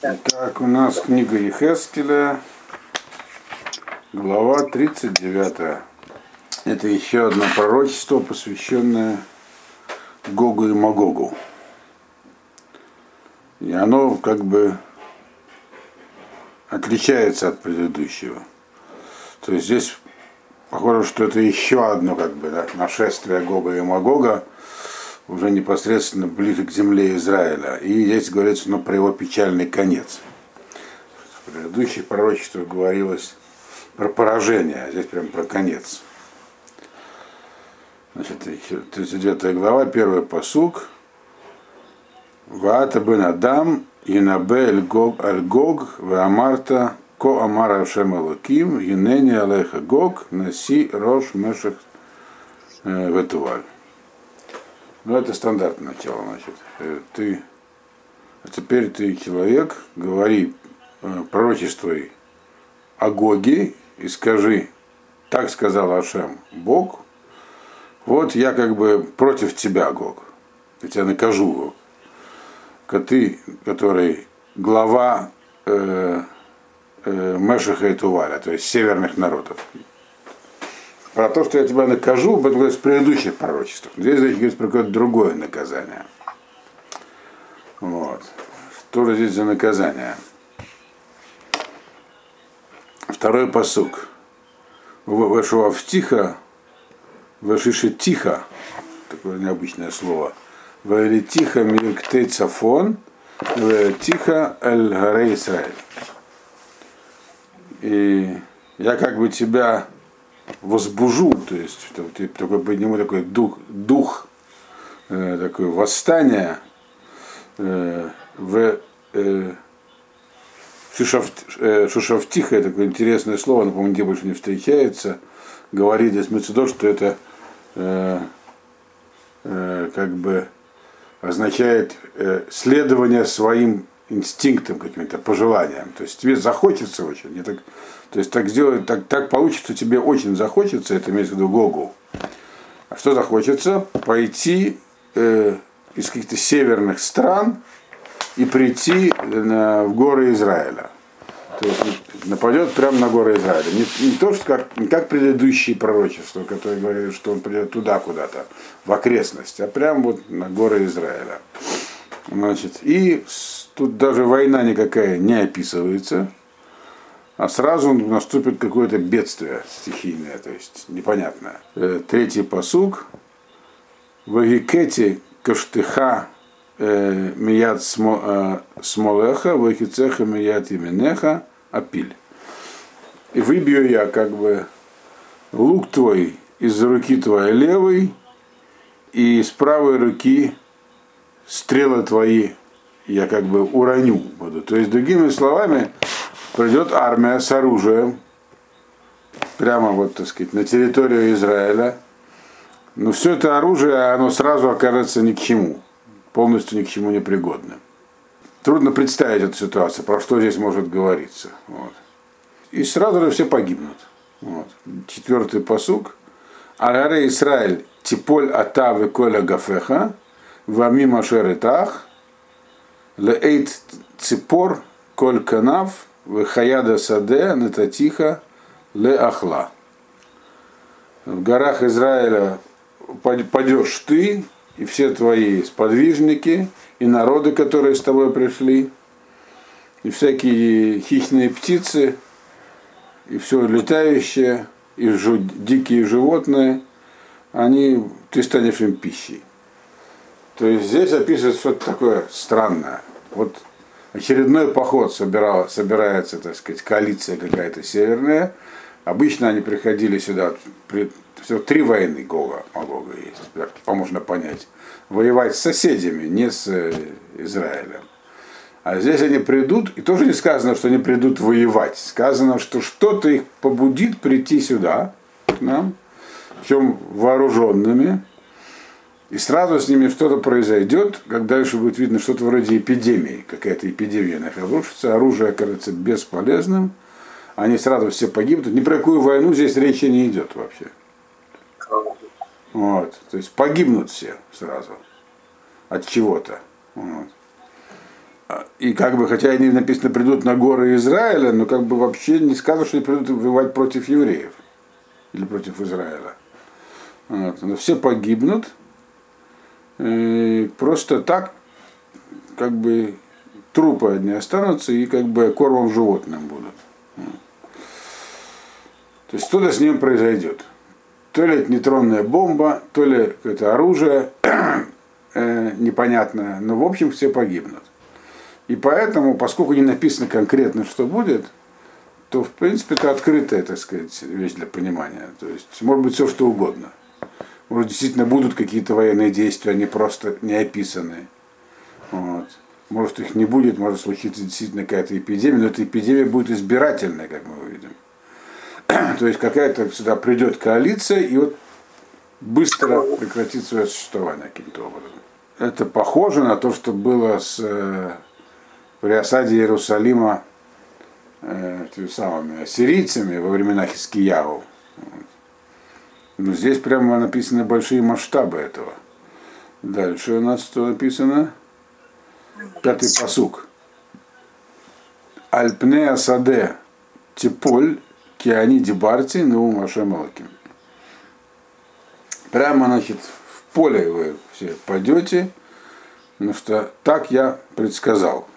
Так, у нас книга Ехескеля, глава 39. Это еще одно пророчество, посвященное Гогу и Магогу. И оно как бы отличается от предыдущего. То есть здесь похоже, что это еще одно как бы да, нашествие Гога и Магога, уже непосредственно ближе к земле Израиля. И здесь говорится ну, про его печальный конец. В предыдущих пророчествах говорилось про поражение, а здесь прям про конец. Значит, 39 глава, первый посук. Ваата бен Адам, Янабе аль Гог, Ваамарта, Ко Амара Ашем Элоким, Юнени Алеха Гог, Наси Рош Мешах Ветуваль. Ну, это стандартное начало, значит. Ты, а теперь ты человек, говори, пророчествуй о Гоге и скажи, так сказал Ашем, Бог, вот я как бы против тебя, Гог. Я тебя накажу, Гог. Ты, который глава э, э, Мешаха и Туваля, то есть северных народов. Про то, что я тебя накажу, это говорится в предыдущих пророчествах. Здесь здесь говорится про какое-то другое наказание. Вот. Что же здесь за наказание? Второй посук. Вышел в тихо, вышиши тихо, такое необычное слово. Вели тихо мирктей цафон, тихо эль Израиль. И я как бы тебя возбужу, то есть такой подниму такой дух, дух э, такое восстание э, в э, Шушав, э, Шушавтиха, такое интересное слово, но, по-моему, где больше не встречается, говорит здесь Мецедор, что это э, э, как бы означает э, следование своим инстинктом, каким-то пожеланием. То есть тебе захочется очень. Так, то есть так сделать, так, так получится, тебе очень захочется, это имеется в виду Гогу. А что захочется? Пойти э, из каких-то северных стран и прийти на, в горы Израиля. То есть нападет прямо на горы Израиля. Не, не то, что как, не как предыдущие пророчества, которые говорили, что он придет туда куда-то, в окрестность, а прямо вот на горы Израиля. Значит, и тут даже война никакая не описывается, а сразу наступит какое-то бедствие стихийное, то есть непонятное. Э, третий посуг. Вагикети каштыха э, мият э, смолеха, вахицеха мият именеха, апиль. И выбью я как бы лук твой из руки твоей левой, и с правой руки стрелы твои я как бы уроню буду. То есть, другими словами, придет армия с оружием, прямо вот, так сказать, на территорию Израиля. Но все это оружие, оно сразу окажется ни к чему, полностью ни к чему не пригодным. Трудно представить эту ситуацию, про что здесь может говориться. Вот. И сразу же все погибнут. Вот. Четвертый посук. Араре Израиль, типоль атавы коля гафеха, вами машеритах, лейт ципор коль канав, Вехаяда Саде, Нататиха, Ле Ахла. В горах Израиля падешь ты и все твои сподвижники, и народы, которые с тобой пришли, и всякие хищные птицы, и все летающее, и дикие животные, они, ты станешь им пищей. То есть здесь описывается что-то такое странное. Вот очередной поход собирал, собирается, так сказать, коалиция какая-то северная. Обычно они приходили сюда, при, все, три войны Гога, Магога есть, так можно понять. Воевать с соседями, не с э, Израилем. А здесь они придут, и тоже не сказано, что они придут воевать. Сказано, что что-то их побудит прийти сюда, к нам, причем вооруженными, и сразу с ними что-то произойдет, когда еще будет видно что-то вроде эпидемии, какая-то эпидемия на них обрушится, оружие окажется бесполезным, они сразу все погибнут. Ни про какую войну здесь речи не идет вообще. Вот. То есть погибнут все сразу от чего-то. Вот. И как бы, хотя они написано придут на горы Израиля, но как бы вообще не сказано, что они придут воевать против евреев или против Израиля. Вот. Но все погибнут. И просто так, как бы трупы одни останутся и как бы кормом животным будут. То есть что-то с ним произойдет. То ли это нейтронная бомба, то ли это оружие э, непонятное, но в общем все погибнут. И поэтому, поскольку не написано конкретно, что будет, то в принципе это открытая, так сказать, вещь для понимания. То есть может быть все что угодно. Может действительно будут какие-то военные действия, они просто не описаны. Вот. Может их не будет, может случиться действительно какая-то эпидемия, но эта эпидемия будет избирательная, как мы увидим. То есть какая-то сюда придет коалиция и вот быстро прекратит свое существование каким-то образом. Это похоже на то, что было с, э, при осаде Иерусалима э, теми самыми ассирийцами во времена Хискияу. Но здесь прямо написаны большие масштабы этого. Дальше у нас что написано? Пятый посук. Альпне Асаде Типоль Киани Дебарти Неум Ашем Алаким. Прямо, значит, в поле вы все пойдете, потому что так я предсказал,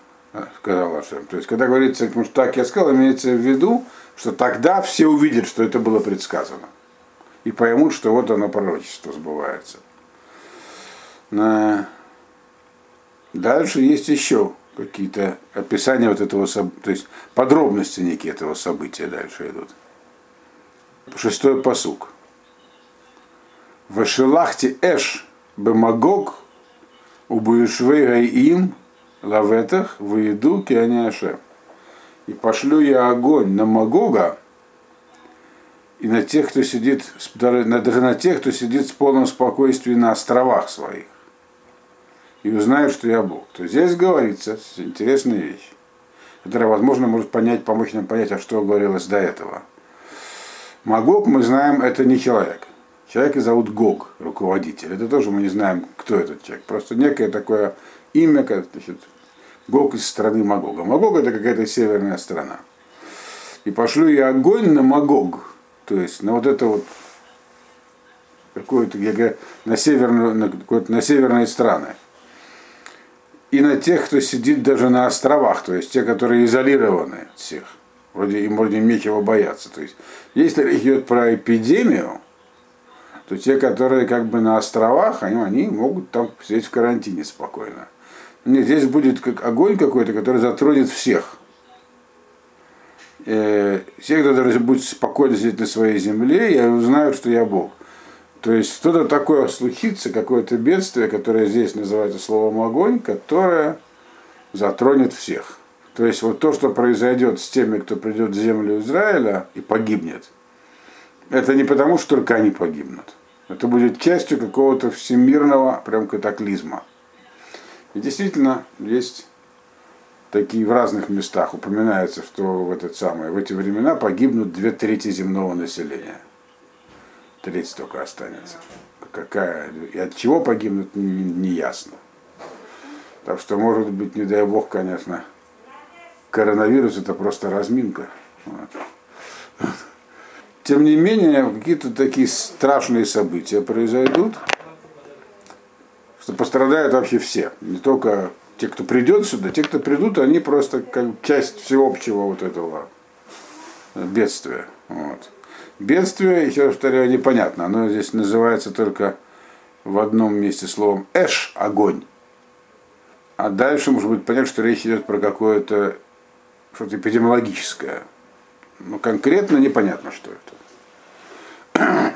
сказал Ашем. То есть, когда говорится, что так я сказал, имеется в виду, что тогда все увидят, что это было предсказано. И поймут, что вот оно пророчество сбывается. Дальше есть еще какие-то описания вот этого, то есть подробности некие этого события дальше идут. Шестой посук. Вашелахти эш бемагог убуишвей гаим лаветах выеду кианяше. И пошлю я огонь на Магога и на тех, кто сидит, даже на тех, кто сидит с полным спокойствием на островах своих и узнают, что я Бог. То здесь говорится интересная вещь, которая, возможно, может понять, помочь нам понять, а что говорилось до этого. Магог, мы знаем, это не человек. Человека зовут Гог, руководитель. Это тоже мы не знаем, кто этот человек. Просто некое такое имя, как, значит, Гог из страны Магога. Магог это какая-то северная страна. И пошлю я огонь на Магог. То есть на вот это вот какое-то, на, северную, на, на северные страны и на тех, кто сидит даже на островах, то есть те, которые изолированы от всех. Вроде им вроде нечего бояться. То есть, если речь идет про эпидемию, то те, которые как бы на островах, они, они могут там сидеть в карантине спокойно. Нет, здесь будет как огонь какой-то, который затронет всех. Э, все, кто даже будет спокойно сидеть на своей земле, и узнают, что я Бог. То есть что-то такое случится, какое-то бедствие, которое здесь называется словом огонь, которое затронет всех. То есть вот то, что произойдет с теми, кто придет в землю Израиля и погибнет, это не потому, что только они погибнут. Это будет частью какого-то всемирного прям катаклизма. И действительно, есть такие в разных местах упоминается, что в этот самый, в эти времена погибнут две трети земного населения треть только останется. Какая, и от чего погибнут, не, не ясно. Так что, может быть, не дай бог, конечно, коронавирус это просто разминка. Вот. Тем не менее, какие-то такие страшные события произойдут, что пострадают вообще все. Не только те, кто придет сюда, те, кто придут, они просто как часть всеобщего вот этого бедствия. Вот. Бедствие, еще раз повторяю, непонятно. Оно здесь называется только в одном месте словом эш – огонь. А дальше, может быть, понять, что речь идет про какое-то что-то эпидемиологическое. Но конкретно непонятно, что это.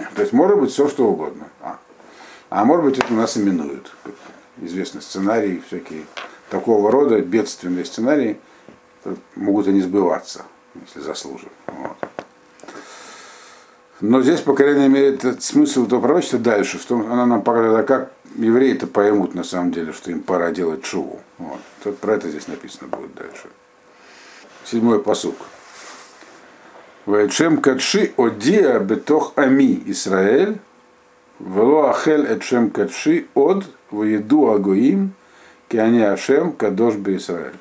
То есть может быть все, что угодно. А, а может быть, это нас именуют. Известный сценарий, всякие такого рода бедственные сценарии могут и не сбываться, если заслужат. Вот. Но здесь, по крайней мере, этот смысл этого пророчества дальше, что она нам показывает, а как евреи-то поймут на самом деле, что им пора делать шуву. Вот. Про это здесь написано будет дальше. Седьмой посук. Вайчем кадши одия бетох ами Исраэль, вело ахель эчем кадши од воеду агоим, киани ашем кадош бе Исраэль.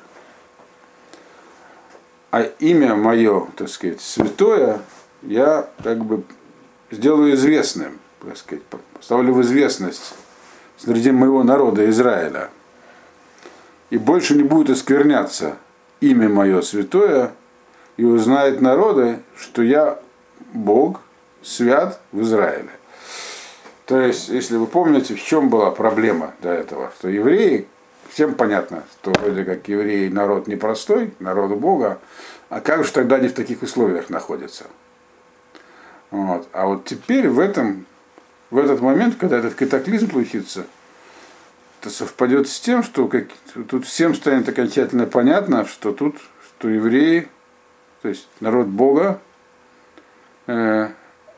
а имя мое, так сказать, святое, я как бы сделаю известным, так сказать, поставлю в известность среди моего народа Израиля. И больше не будет оскверняться имя мое святое, и узнают народы, что я Бог, свят в Израиле. То есть, если вы помните, в чем была проблема до этого, что евреи, всем понятно, что вроде как евреи народ непростой, народ Бога, а как же тогда они в таких условиях находятся? Вот. А вот теперь в этом, в этот момент, когда этот катаклизм случится, это совпадет с тем, что как, тут всем станет окончательно понятно, что тут, что евреи, то есть народ Бога, э,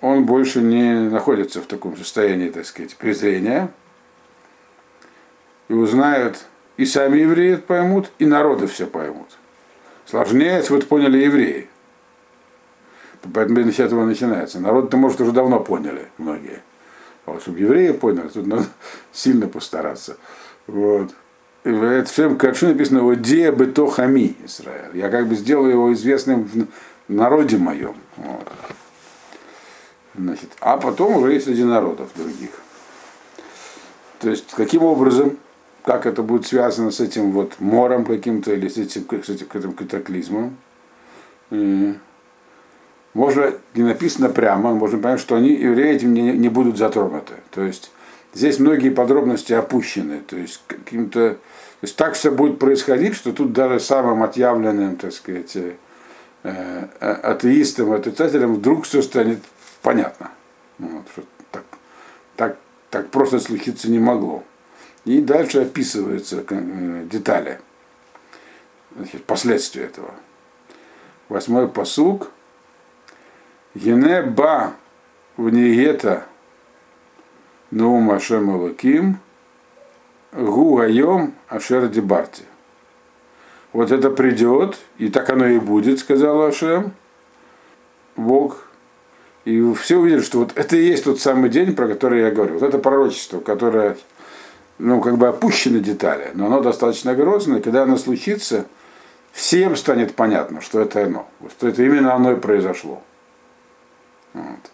он больше не находится в таком состоянии, так сказать, презрения. И узнают, и сами евреи поймут, и народы все поймут. Сложнее, вот поняли евреи. Поэтому с этого начинается. Народ-то, может, уже давно поняли многие. А вот чтобы евреи поняли, тут надо сильно постараться. Вот. И в этом качу написано вот «Де бето хами Израиль». Я как бы сделаю его известным в народе моем. Вот. Значит, а потом уже есть среди народов других. То есть, каким образом, как это будет связано с этим вот мором каким-то или с этим, с этим катаклизмом, можно, не написано прямо, можно понять, что они, евреи этим не, не будут затронуты. То есть здесь многие подробности опущены. То есть каким-то. То есть так все будет происходить, что тут даже самым отъявленным, так сказать, э, э, атеистам, отрицателям вдруг все станет понятно. Вот, что так, так, так просто случиться не могло. И дальше описываются э, детали, значит, последствия этого. Восьмой посуг – Ене ба в Нигета Наум Ашем Элаким Гу Гайом Ашер Дебарти. Вот это придет, и так оно и будет, сказал Ашем, Бог. И все увидели, что вот это и есть тот самый день, про который я говорю. Вот это пророчество, которое, ну, как бы опущены детали, но оно достаточно грозное. Когда оно случится, всем станет понятно, что это оно, что это именно оно и произошло. Вот.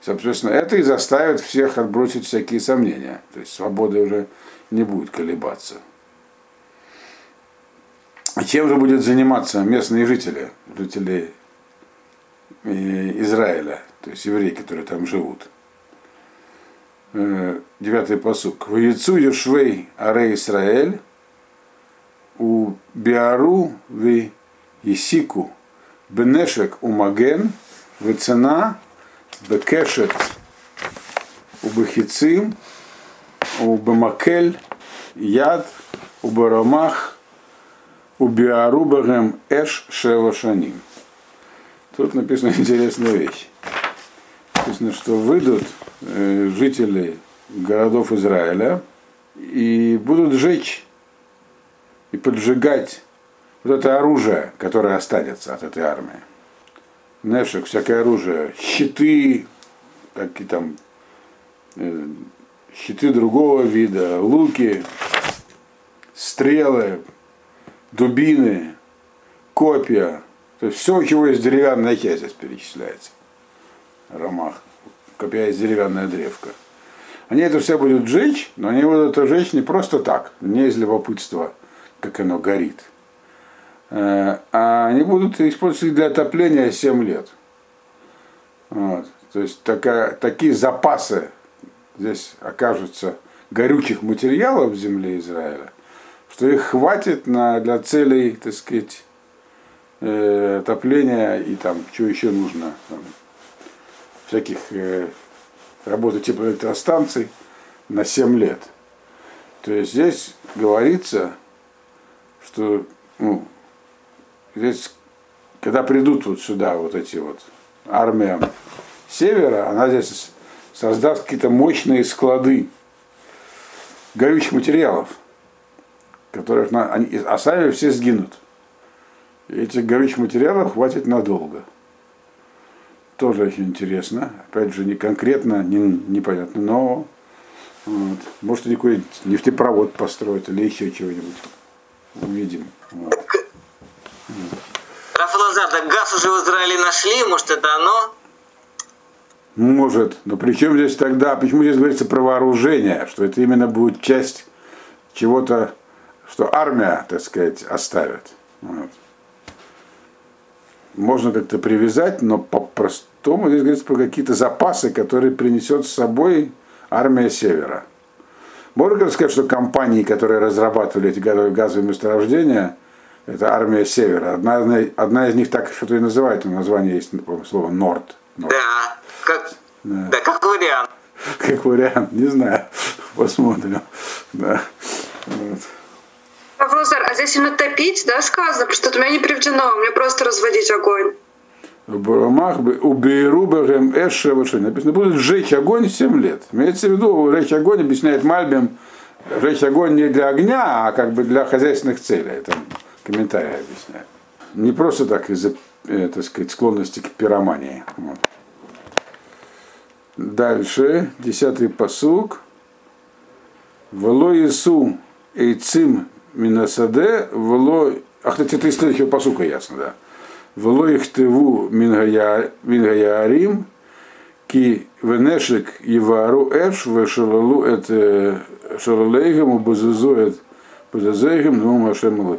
Соответственно, это и заставит всех отбросить всякие сомнения. То есть свобода уже не будет колебаться. Чем же будет заниматься местные жители, жители э, Израиля, то есть евреи, которые там живут? Э, девятый посук. В яйцу Юшвей Аре Израиль у Биару в Исику Бенешек у Маген Вецена Бекешет Убахицим Убамакель Яд Убарамах Убиарубагем Эш Шевашаним. Тут написана интересная вещь. Написано, что выйдут э, жители городов Израиля и будут жечь и поджигать вот это оружие, которое останется от этой армии нефшек, всякое оружие, щиты, какие там э, щиты другого вида, луки, стрелы, дубины, копья. То есть все, у чего есть деревянная часть здесь перечисляется. Ромах. Копья есть деревянная древка. Они это все будут жечь, но они будут это жечь не просто так, не из любопытства, как оно горит Э, а они будут использоваться для отопления 7 лет. Вот. То есть такая, такие запасы здесь окажутся горючих материалов в земле Израиля, что их хватит на, для целей, так сказать, э, отопления и там, что еще нужно, там, всяких э, работы типа электростанций на 7 лет. То есть здесь говорится, что ну, здесь, когда придут вот сюда вот эти вот армия севера, она здесь создаст какие-то мощные склады горючих материалов, которых на, они, а сами все сгинут. И этих горючих материалов хватит надолго. Тоже очень интересно. Опять же, не конкретно, не, непонятно, но вот. может они какой-нибудь нефтепровод построят или еще чего-нибудь. Увидим. Вот. Рафалазар, так газ уже в Израиле нашли, может это оно? Может. Но при чем здесь тогда, почему здесь говорится про вооружение, что это именно будет часть чего-то, что армия, так сказать, оставит. Вот. Можно как-то привязать, но по-простому здесь говорится про какие-то запасы, которые принесет с собой армия Севера. Можно сказать, что компании, которые разрабатывали эти газовые месторождения, это армия Севера. Одна, одна из них так что-то и называется, название есть слово Норд. Норд. Да, как, да. да, как вариант. Как вариант, не знаю. Посмотрим. Да. Вот. Вопрос, а здесь именно топить, да, сказано? Потому что у меня не приведено, у меня просто разводить огонь. Барамах уберу бэгэм эше Написано, будут сжечь огонь 7 лет. Имеется в виду, сжечь огонь объясняет Мальбим, сжечь огонь не для огня, а как бы для хозяйственных целей. Это комментарий объясняет. Не просто так из-за, э, так сказать, склонности к пиромании. Вот. Дальше, десятый посук. Вело Ису Эйцим Минасаде, вело... Ах, кстати, это из следующего посука ясно, да. Вело их тыву мингаярим, ки венешек евару эш, вешалалу эт э, шалалейгам, убазазу эт базазейгам, ну машем.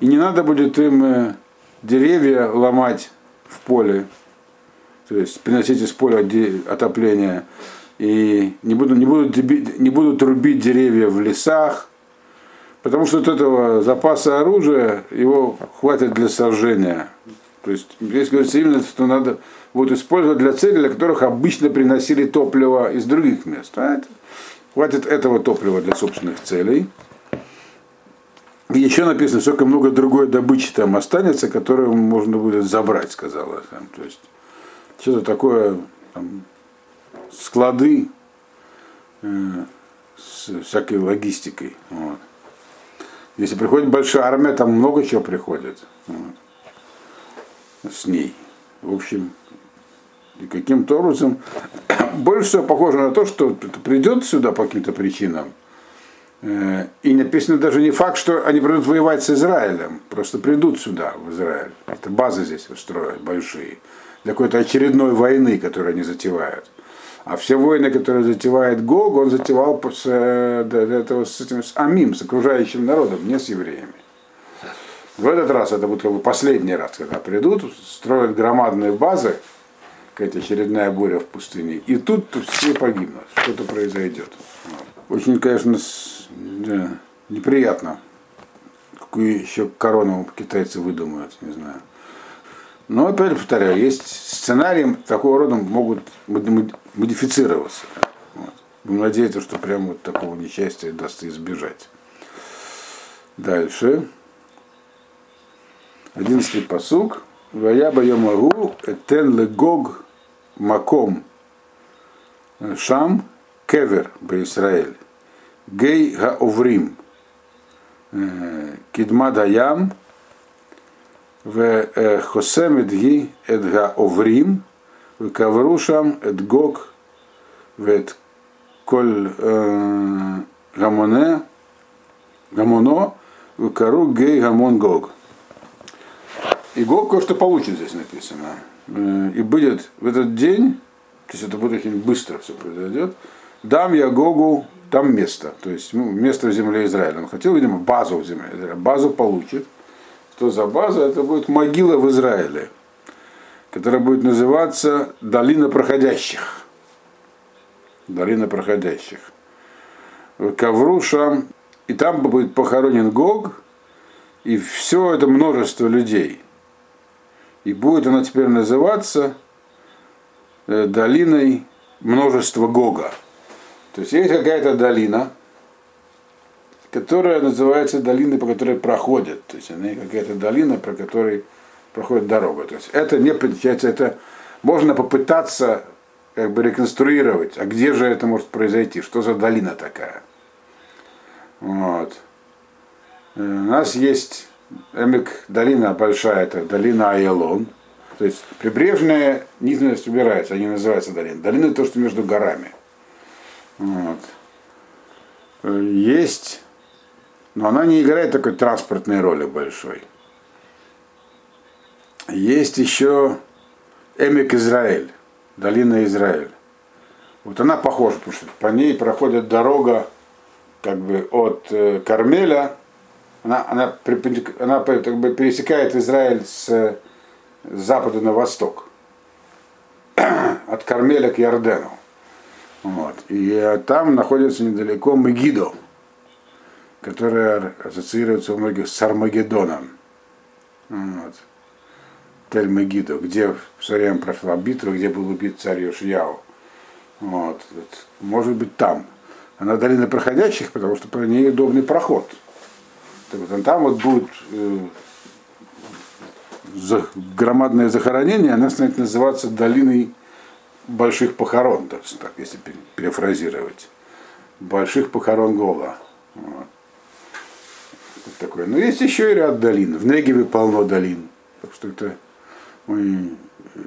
И не надо будет им деревья ломать в поле, то есть приносить из поля отопления, и не будут, не будут, не будут рубить деревья в лесах, потому что от этого запаса оружия его хватит для сожжения. То есть здесь говорится именно, что надо вот использовать для целей, для которых обычно приносили топливо из других мест. А это, хватит этого топлива для собственных целей. И еще написано, сколько много другой добычи там останется, которую можно будет забрать, сказала. Там. То есть что-то такое, там, склады э, с всякой логистикой. Вот. Если приходит большая армия, там много чего приходит вот, с ней. В общем, и каким-то образом больше всего похоже на то, что придет сюда по каким-то причинам. Э, и написано даже не факт, что они придут воевать с Израилем, просто придут сюда, в Израиль. Это базы здесь устроят большие. Для какой-то очередной войны, которую они затевают. А все войны, которые затевает Гог, он затевал с, э, этого, с этим с Амим, с окружающим народом, не с евреями. В этот раз это будет как бы последний раз, когда придут, строят громадные базы, какая-то очередная буря в пустыне, и тут все погибнут, что-то произойдет. Очень, конечно, да, неприятно. Какую еще корону китайцы выдумают, не знаю. Но опять повторяю, есть сценарии такого рода могут модифицироваться. Вот. Надеяться, что прямо вот такого несчастья даст избежать. Дальше. Одиннадцатый посук. Ваяба йомагу этен легог маком шам кевер Израиль. Гей гаоврим. Кидма даям в Хосем Эдги Эдга Оврим, в Каврушам Эдгог, в Коль э, Гамоне, Гамоно, в Кару Гей Гамон Гог. И Гог кое-что получит здесь написано. Э, и будет в этот день, то есть это будет очень быстро все произойдет, дам я Гогу там место, то есть ну, место в земле Израиля. Он хотел, видимо, базу в земле Израиля, базу получит. Что за база? Это будет могила в Израиле, которая будет называться Долина проходящих. Долина проходящих. Ковруша, и там будет похоронен Гог, и все это множество людей. И будет она теперь называться э, долиной множества Гога. То есть есть какая-то долина, которая называется долиной, по которой проходят. То есть она какая-то долина, про которой проходит дорога. То есть это не получается, это можно попытаться как бы реконструировать, а где же это может произойти, что за долина такая. Вот. Э, у нас есть Эмик, долина большая, это долина Айлон. То есть прибрежная низменность убирается, они называются долина. Долина то, что между горами. Вот. Э, есть но она не играет такой транспортной роли большой. Есть еще Эмик Израиль, долина Израиль. Вот она похожа, потому что по ней проходит дорога как бы от э, Кармеля, она, она, она как бы пересекает Израиль с, с запада на восток, от Кармеля к Ярдену. Вот. И э, там находится недалеко Мегидо, которая ассоциируется у многих с Армагеддоном. Вот. Тель Мегидо, где в свое прошла битва, где был убит царь Йошияу. Вот. Может быть там. Она долина проходящих, потому что по ней удобный проход. Так вот, там вот будет э, за, громадное захоронение, она станет называться долиной больших похорон, так, так если перефразировать. Больших похорон Гола. Вот. Такое. Но есть еще и ряд долин. В Негеве полно долин. Так что это мы, э,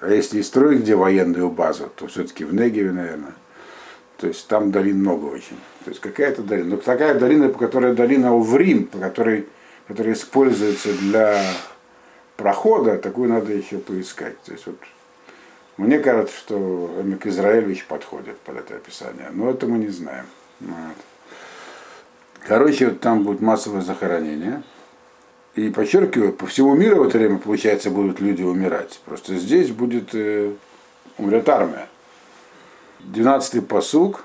а если строить где военную базу, то все-таки в Негеве, наверное. То есть там долин много очень. То есть какая-то долина. Но такая долина, по которой долина Уврим, по которой, которая используется для прохода, такую надо еще поискать. То есть вот мне кажется, что Эмик Израилевич подходит под это описание, но это мы не знаем. Вот. Короче, вот там будет массовое захоронение. И подчеркиваю, по всему миру в это время, получается, будут люди умирать. Просто здесь будет э, умрет армия. 12-й посуг.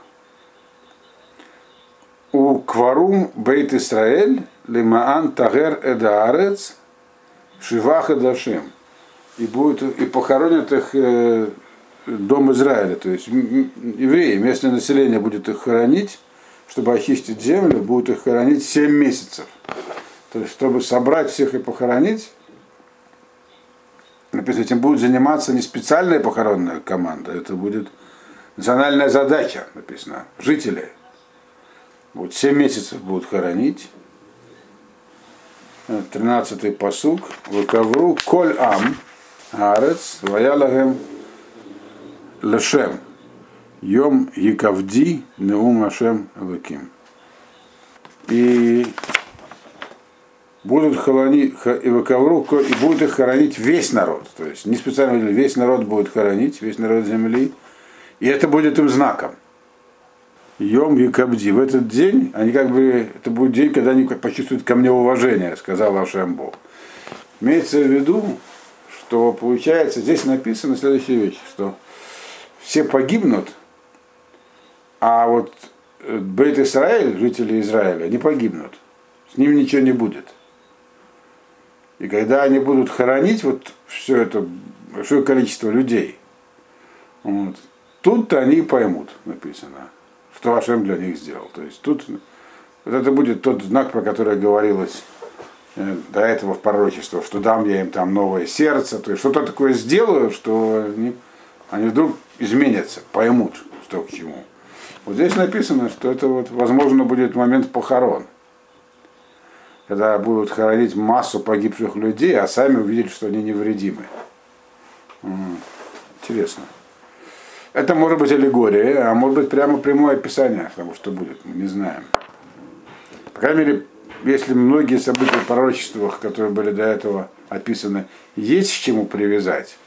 У кварум бейт Исраэль лимаан тагер эдаарец шиваха дашим. И, будет, и похоронят их э, дом Израиля. То есть евреи, местное население будет их хоронить, чтобы очистить землю, будут их хоронить 7 месяцев. То есть, чтобы собрать всех и похоронить, написано, этим будет заниматься не специальная похоронная команда, это будет национальная задача, написано, жители. Вот 7 месяцев будут хоронить. 13-й посук. Выковру коль ам арец ваялагем лешем. Йом Якавди Неум Ашем Лаким. И будут хоронить, выковру, и будут их хоронить весь народ. То есть не специально весь народ будет хоронить, весь народ земли. И это будет им знаком. Йом Якабди. В этот день, они как бы, это будет день, когда они почувствуют ко мне уважение, сказал Ашем Имеется в виду, что получается, здесь написано следующая вещь, что все погибнут, а вот э, Бейт Израиль, жители Израиля, не погибнут. С ними ничего не будет. И когда они будут хоронить вот все это большое количество людей, вот, тут-то они поймут, написано, что Ашем для них сделал. То есть тут вот это будет тот знак, про который говорилось э, до этого в пророчестве, что дам я им там новое сердце, то есть что-то такое сделаю, что они, они вдруг изменятся, поймут, что к чему. Вот здесь написано, что это вот, возможно, будет момент похорон когда будут хоронить массу погибших людей, а сами увидели, что они невредимы. Интересно. Это может быть аллегория, а может быть прямо прямое описание того, что будет, мы не знаем. По крайней мере, если многие события в пророчествах, которые были до этого описаны, есть к чему привязать,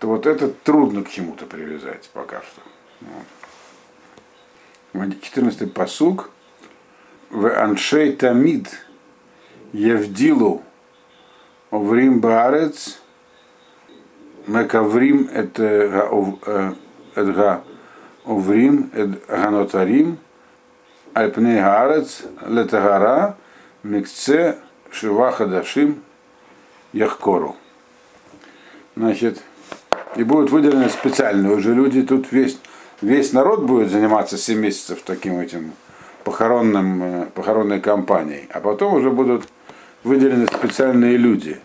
то вот это трудно к чему-то привязать пока что. 14 посуг. В Аншей Тамид Евдилу Оврим Баарец Мекаврим это Эдга Оврим Ганотарим Альпней Гаарец Летагара Микце Шива Хадашим Яхкору. Значит, и будут выделены специальные уже люди, тут весь, весь народ будет заниматься 7 месяцев таким этим похоронным, э, похоронной кампанией, а потом уже будут выделены специальные люди.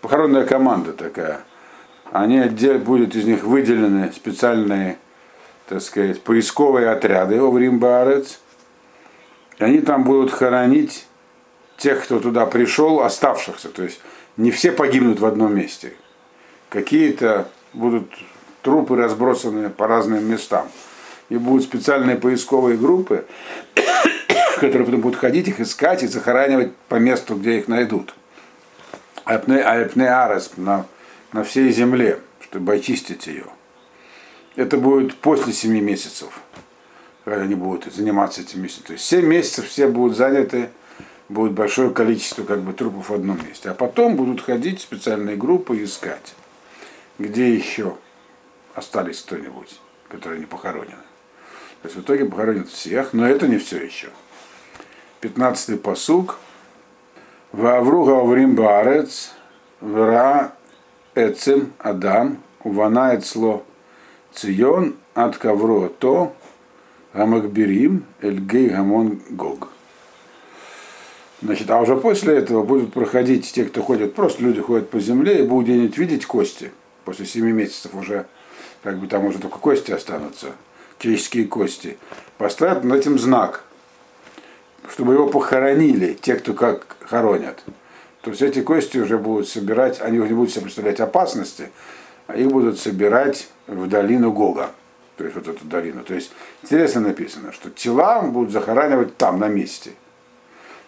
Похоронная команда такая. Они отдельно будут из них выделены специальные, так сказать, поисковые отряды в Римбарец. И они там будут хоронить тех, кто туда пришел, оставшихся. То есть не все погибнут в одном месте. Какие-то будут трупы разбросаны по разным местам. И будут специальные поисковые группы, которые потом будут ходить их искать и захоранивать по месту, где их найдут. Арес на, на всей земле, чтобы очистить ее. Это будет после 7 месяцев, когда они будут заниматься этим месяцем. То есть 7 месяцев все будут заняты, будет большое количество как бы трупов в одном месте. А потом будут ходить специальные группы и искать, где еще остались кто-нибудь, которые не похоронены. То есть в итоге похоронят всех, но это не все еще. 15-й посуг. Вавру гаврим баарец, вра эцем адам, увана эцло цион от ковро то, гамакберим эльгей гамон гог. Значит, а уже после этого будут проходить те, кто ходят, просто люди ходят по земле и будут где-нибудь видеть кости. После 7 месяцев уже, как бы там уже только кости останутся, человеческие кости. Поставят над этим знак, чтобы его похоронили, те, кто как хоронят. То есть эти кости уже будут собирать, они уже не будут себе представлять опасности, а их будут собирать в долину Гога. То есть вот эту долину. То есть интересно написано, что тела будут захоранивать там, на месте –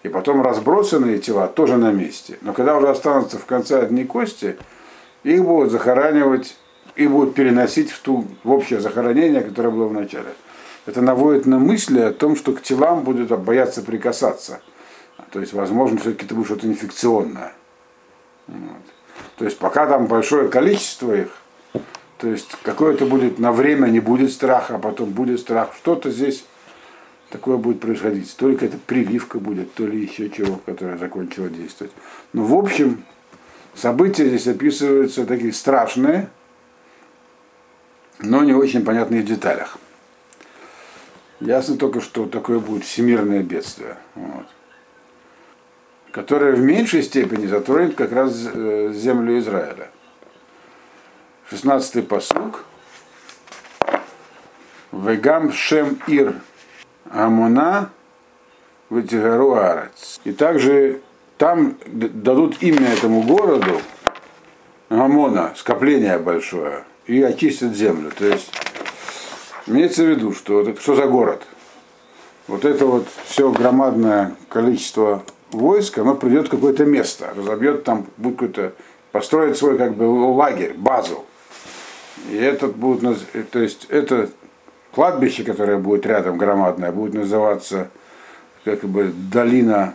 и потом разбросанные тела тоже на месте. Но когда уже останутся в конце одни кости, их будут захоранивать, и будут переносить в, ту, в общее захоронение, которое было в начале. Это наводит на мысли о том, что к телам будут бояться прикасаться. То есть, возможно, все-таки это будет что-то инфекционное. Вот. То есть, пока там большое количество их, то есть, какое-то будет на время не будет страха, а потом будет страх. Что-то здесь такое будет происходить. Только это прививка будет, то ли еще чего, которая закончила действовать. Но в общем, события здесь описываются такие страшные, но не очень понятные в деталях. Ясно только, что такое будет всемирное бедствие, вот, которое в меньшей степени затронет как раз э, землю Израиля. 16-й посуг. Вегам Шем Ир Амона Ватигару Арец. И также там дадут имя этому городу Амона, скопление большое, и очистят землю. То есть имеется в виду, что вот что за город? Вот это вот все громадное количество войск, оно придет в какое-то место, разобьет там, будет какой-то, построит свой как бы лагерь, базу. И этот будет, то есть это кладбище, которое будет рядом громадное, будет называться как бы долина,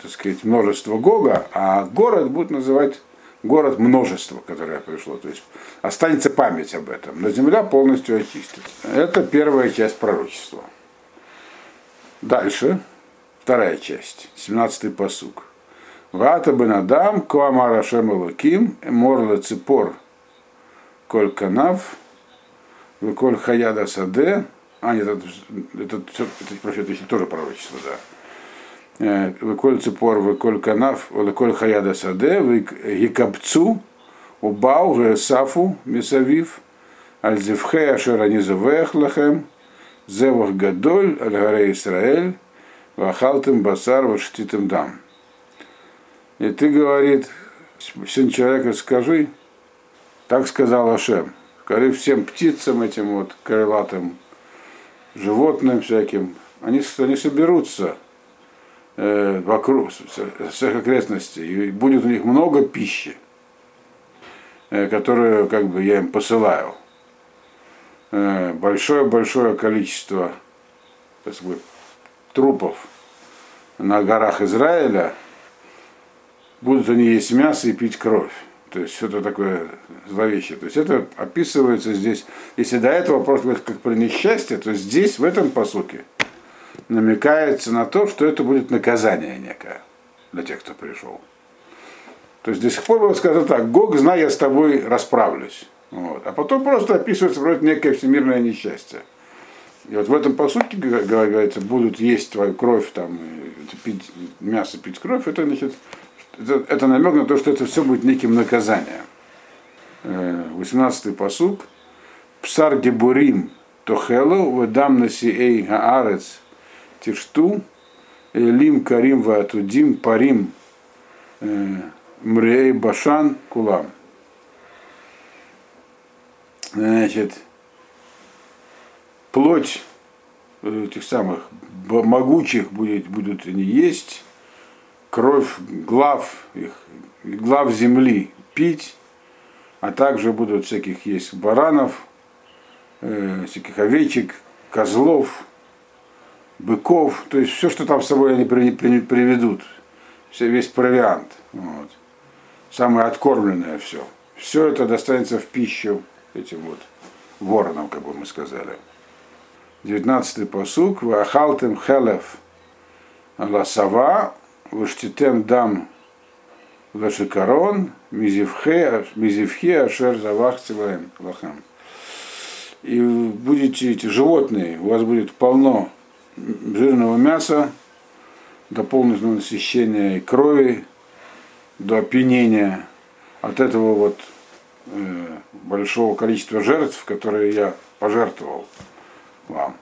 так сказать, множества Гога, а город будет называть город множества, которое пришло. То есть останется память об этом, но земля полностью очистится. Это первая часть пророчества. Дальше, вторая часть, 17-й посук. Вата бенадам, куамара шемалуким, морла ципор, коль канав, Выколь Хаяда Саде, а нет, это, это, это, это, это тоже пророчество, да. Выколь Цепор, Выколь Канав, Выколь Хаяда Саде, Гикапцу, Убау, Гесафу, Месавив, Альзевхе, Ашеранизавех Лахем, Зевах Гадоль, Альгаре Исраэль, Вахалтым Басар, Ваштитым Дам. И ты, говорит, сын человека, скажи, так сказал Ашем, Скажи всем птицам этим вот крылатым, животным всяким, они, они соберутся э, вокруг всех окрестностей, и будет у них много пищи, э, которую как бы я им посылаю. Большое-большое э, количество так сказать, трупов на горах Израиля, будут они есть мясо и пить кровь. То есть что-то такое зловещее. То есть это описывается здесь. Если до этого просто как про несчастье, то здесь, в этом посуке, намекается на то, что это будет наказание некое для тех, кто пришел. То есть до сих пор было сказано так, Гог, знай, я с тобой расправлюсь. Вот. А потом просто описывается вроде некое всемирное несчастье. И вот в этом посуке говорится, будут есть твою кровь, там, пить мясо, пить кровь, это значит это, это намек на то, что это все будет неким наказанием. 18-й посуд. Псар гебурим тохелу, ведам насиэй гаарец тишту, лим карим ватудим парим мрей башан кулам. Значит, плоть этих самых могучих будет, будут они есть, кровь глав их глав земли пить, а также будут всяких есть баранов, э, всяких овечек, козлов, быков, то есть все, что там с собой они при, при, приведут, все, весь провиант, вот. самое откормленное все. Все это достанется в пищу этим вот воронам, как бы мы сказали. 19-й посук, Вахалтем хелев ласава, выштитем дам лашикарон, мизивхе ашер завах лахам. И будете эти животные, у вас будет полно жирного мяса до полного насыщения крови, до опьянения от этого вот э, большого количества жертв, которые я пожертвовал вам.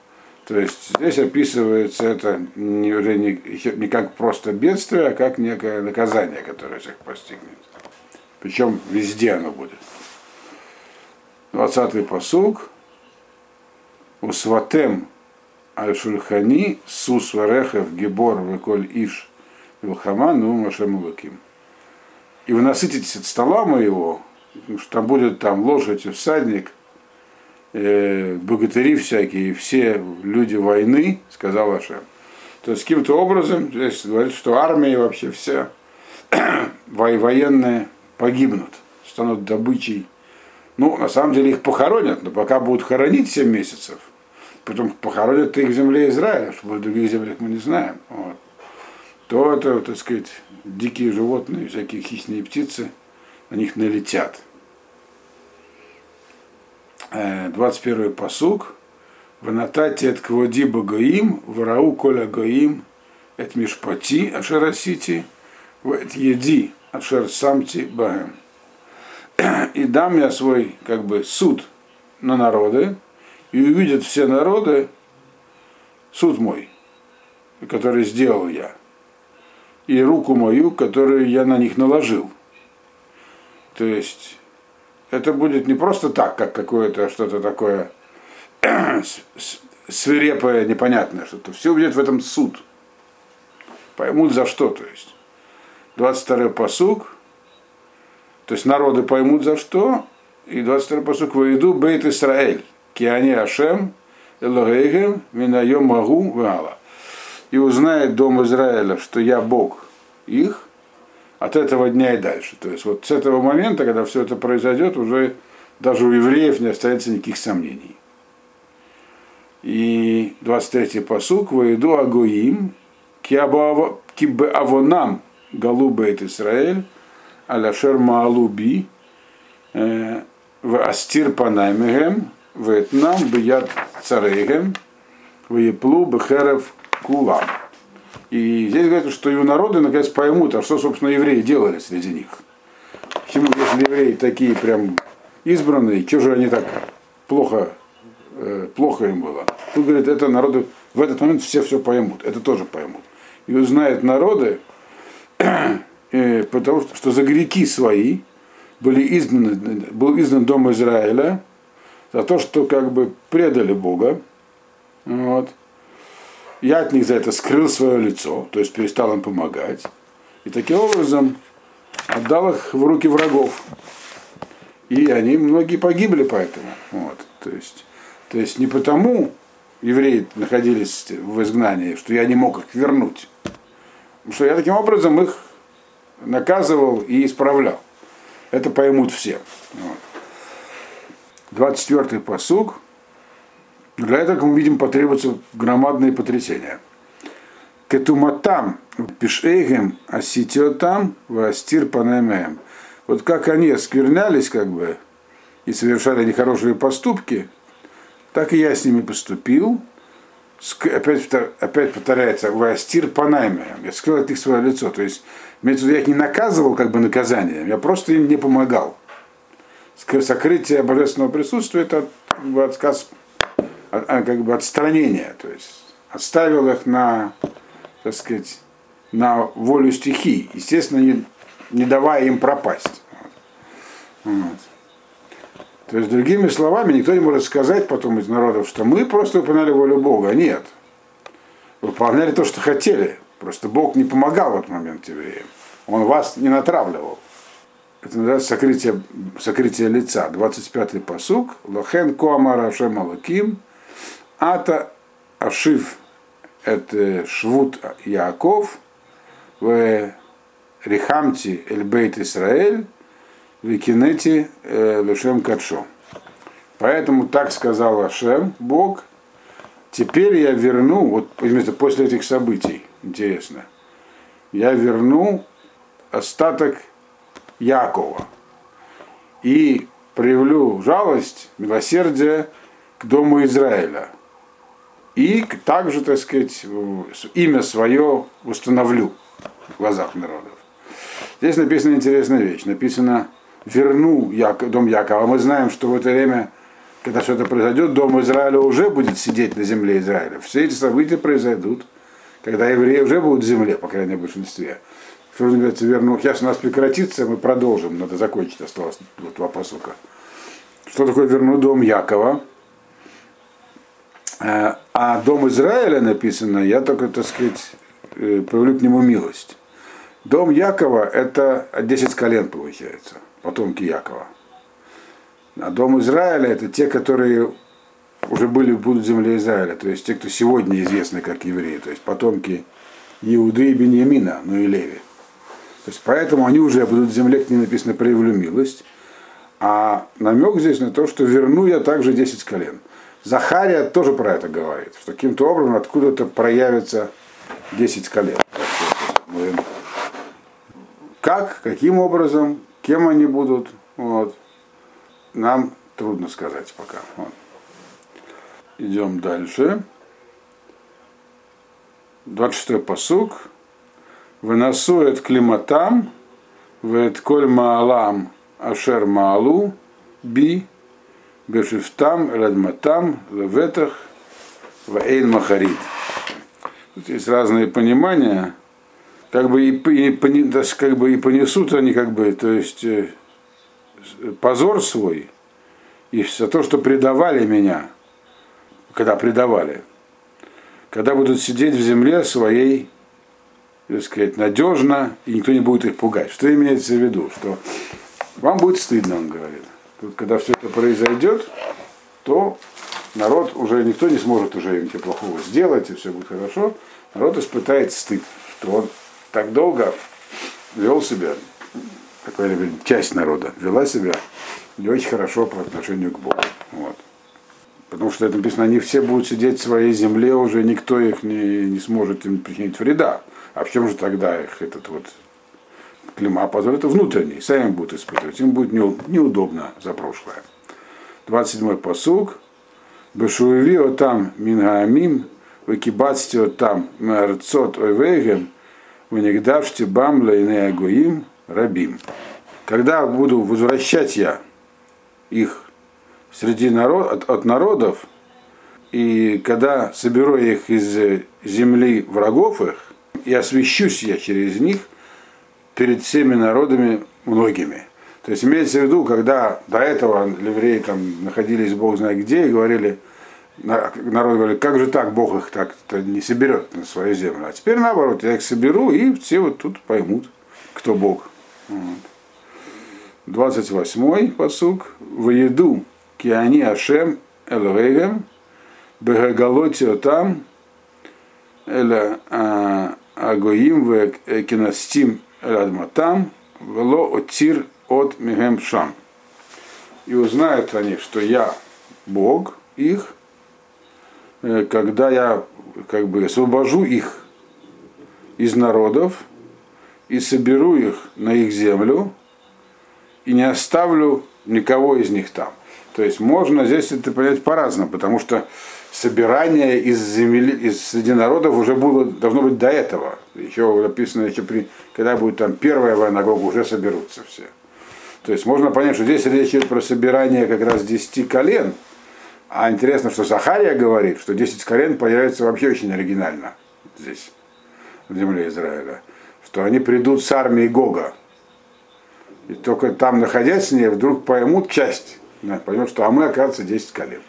То есть здесь описывается это не, уже не, не как просто бедствие, а как некое наказание, которое всех постигнет. Причем везде оно будет. 20-й посуг. Усватем аль-шульхани сус варехев гибор веколь иш вилхаман ну машем луким. И вы насытитесь от стола моего, что там будет там лошадь и всадник, э, богатыри всякие, все люди войны, сказал Ашем. То есть каким-то образом здесь говорит, что армия вообще вся военные погибнут, станут добычей. Ну, на самом деле их похоронят, но пока будут хоронить 7 месяцев, потом похоронят их в земле Израиля, что в других землях мы не знаем. Вот. То это, так сказать, дикие животные, всякие хищные птицы, на них налетят. 21 посук. Ванатати от кводи багаим, варау коля гаим, эт мишпати ашерасити, вет еди ашер самти багем. И дам я свой как бы суд на народы, и увидят все народы суд мой, который сделал я, и руку мою, которую я на них наложил. То есть это будет не просто так, как какое-то что-то такое свирепое, непонятное что-то. Все будет в этом суд. Поймут за что, то есть. 22 посук, то есть народы поймут за что, и 22 посук «Войду бейт Исраэль, киани Ашем, Элогейгем, Минайом Магу, Вала». И узнает дом Израиля, что я Бог их, от этого дня и дальше. То есть вот с этого момента, когда все это произойдет, уже даже у евреев не останется никаких сомнений. И 23-й посук «Воеду агоим кибе авонам галубейт Исраэль аляшер маалуби в астир панаймегем в этнам бияд царейгем в еплу бехерев кулам». И здесь говорится, что и народы наконец поймут, а что, собственно, евреи делали среди них. Почему, если евреи такие прям избранные, что же они так плохо, э, плохо им было? Тут говорит, это народы, в этот момент все все поймут, это тоже поймут. И узнают народы, э, потому что, что за греки свои были изгнаны, был изгнан дом Израиля, за то, что как бы предали Бога. Вот я от них за это скрыл свое лицо, то есть перестал им помогать. И таким образом отдал их в руки врагов. И они многие погибли поэтому. Вот. То, есть, то есть не потому евреи находились в изгнании, что я не мог их вернуть. Потому что я таким образом их наказывал и исправлял. Это поймут все. Вот. 24-й посуг. Для этого, мы видим, потребуются громадные потрясения. Кетуматам пишейгем аситиотам вастир панемеем. Вот как они осквернялись, как бы, и совершали нехорошие поступки, так и я с ними поступил. Опять, опять повторяется, вастир панаймеем. Я скрыл от них свое лицо. То есть, имеется я их не наказывал как бы наказанием, я просто им не помогал. Сокрытие божественного присутствия это как бы, отказ а, а, как бы отстранение, то есть оставил их на, так сказать, на волю стихий, естественно, не, не давая им пропасть. Вот. То есть, другими словами, никто не может сказать потом из народов, что мы просто выполняли волю Бога. Нет. Выполняли то, что хотели. Просто Бог не помогал в этот момент евреям. Он вас не натравливал. Это называется сокрытие, сокрытие лица. 25-й посук. Лохен коамар Ашем Алаким. Ата Ашив это Швуд Яков. В Рихамти Эльбейт Исраэль. В Кинете Лешем Кадшо. Поэтому так сказал Ашем, Бог, теперь я верну, вот после этих событий, интересно, я верну остаток Якова и проявлю жалость, милосердие к дому Израиля. И также, так сказать, имя свое установлю в глазах народов. Здесь написана интересная вещь. Написано «верну дом Якова». Мы знаем, что в это время когда все это произойдет, дом Израиля уже будет сидеть на земле Израиля. Все эти события произойдут, когда евреи уже будут в земле, по крайней мере, большинстве. Что называется, верну. Сейчас у нас прекратится, мы продолжим, надо закончить, осталось вот два посука. Что такое верну дом Якова? Э, а дом Израиля написано, я только, так сказать, э, проявлю к нему милость. Дом Якова это 10 колен получается, потомки Якова. А дом Израиля это те, которые уже были, будут в земле Израиля, то есть те, кто сегодня известны как евреи, то есть потомки Иуды и Беньямина, ну и Леви. То есть поэтому они уже будут в земле, к ним написано, проявлю милость. А намек здесь на то, что верну я также 10 колен. Захария тоже про это говорит, что каким-то образом откуда-то проявится 10 колен. Как, каким образом, кем они будут, вот нам трудно сказать пока. Вот. Идем дальше. 26 посук. Выносует климатам, вет коль маалам ашер маалу, би, бешифтам, элядматам, леветах, ваэйн махарит. Тут есть разные понимания. Как бы и, и, как бы и понесут они, как бы, то есть э, позор свой и за то, что предавали меня, когда предавали, когда будут сидеть в земле своей, так сказать, надежно, и никто не будет их пугать. Что имеется в виду? Что вам будет стыдно, он говорит. Тут, когда все это произойдет, то народ уже никто не сможет уже им ничего плохого сделать, и все будет хорошо. Народ испытает стыд, что он так долго вел себя такая часть народа вела себя не очень хорошо по отношению к Богу. Вот. Потому что это написано, они все будут сидеть в своей земле, уже никто их не, не сможет им причинить вреда. А в чем же тогда их этот вот клима позор? Это внутренний, сами будут испытывать. Им будет неудобно за прошлое. 27-й посуг. Бешуеви там мингаамим, выкибацти там мерцот ойвейгем, венегдавшти бам лейне агуим, рабим. Когда буду возвращать я их среди народ, от, от народов, и когда соберу их из земли врагов их, и освящусь я через них перед всеми народами многими. То есть имеется в виду, когда до этого евреи там находились бог знает где и говорили, народ говорит, как же так, Бог их так не соберет на свою землю. А теперь наоборот, я их соберу, и все вот тут поймут, кто Бог. 28 посук. Воеду киани Ашем Элвегем Бегагалотио там Эля а, Агоим в Кинастим Эладматам Вело Отир от Мегем Шам. И узнают они, что я Бог их, когда я как бы освобожу их из народов, и соберу их на их землю, и не оставлю никого из них там. То есть можно здесь это понять по-разному, потому что собирание из земли, из среди народов уже было, должно быть до этого. Еще написано, еще при, когда будет там первая война Гога, уже соберутся все. То есть можно понять, что здесь речь идет про собирание как раз 10 колен. А интересно, что Захария говорит, что 10 колен появится вообще очень оригинально здесь, в земле Израиля что они придут с армией Гога. И только там, находясь с ней, вдруг поймут часть. Да, поймут, что а мы, оказывается, 10 колен.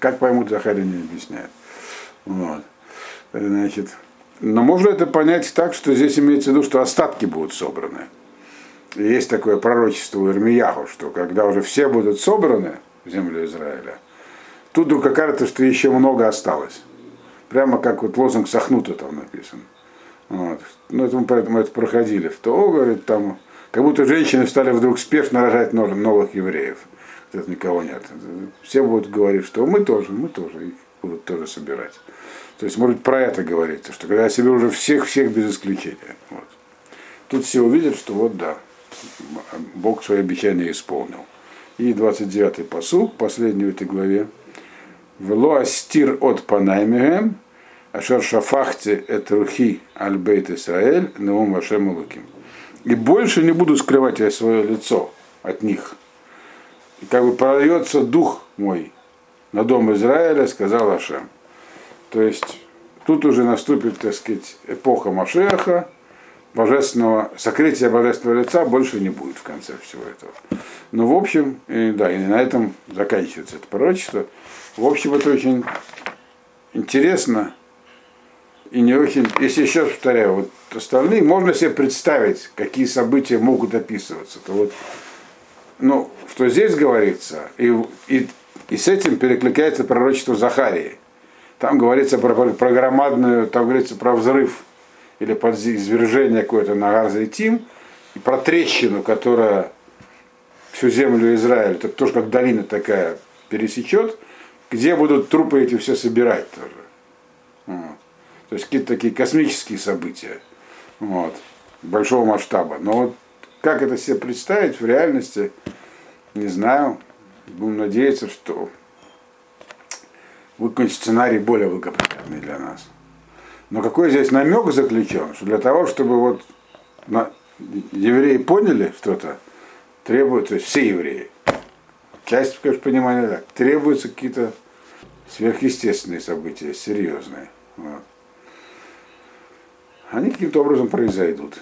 Как поймут, Захария не объясняет. Вот. Значит, но можно это понять так, что здесь имеется в виду, что остатки будут собраны. И есть такое пророчество у Ирмияху, что когда уже все будут собраны в землю Израиля, тут вдруг окажется, что еще много осталось. Прямо как вот лозунг Сахнута там написан. Вот. Ну, это мы, поэтому это проходили. В ТО, говорит, там, как будто женщины стали вдруг спешно рожать новых евреев. Это никого нет. Все будут говорить, что мы тоже, мы тоже, их будут тоже собирать. То есть, может, про это говорится, что когда соберу уже всех-всех без исключения. Вот. Тут все увидят, что вот да, Бог свои обещания исполнил. И 29-й посуг, последний в этой главе. Вело астир от панаймигэм, ашер шафахте эт рухи альбейт Исраэль, неум вашем луким. И больше не буду скрывать я свое лицо от них. Как бы прольется дух мой на дом Израиля, сказал Ашем. То есть тут уже наступит, так сказать, эпоха Машеха, божественного, сокрытия божественного лица больше не будет в конце всего этого. Но в общем, и, да, и на этом заканчивается это пророчество. В общем, это очень интересно и не очень, если еще повторяю, вот остальные, можно себе представить, какие события могут описываться. То вот, ну, что здесь говорится, и, и, и с этим перекликается пророчество Захарии. Там говорится про, про громадную, там говорится про взрыв или под извержение какое-то на Гарзайтим, и про трещину, которая всю землю Израиля, это тоже как долина такая пересечет, где будут трупы эти все собирать тоже. Вот. То есть какие-то такие космические события вот, большого масштаба. Но вот как это себе представить в реальности, не знаю. Будем надеяться, что будет сценарий более благоприятный для нас. Но какой здесь намек заключен, что для того, чтобы вот на, евреи поняли что-то, требуется, все евреи, часть, конечно, понимания так, требуются какие-то сверхъестественные события, серьезные. Вот. Они каким-то образом произойдут.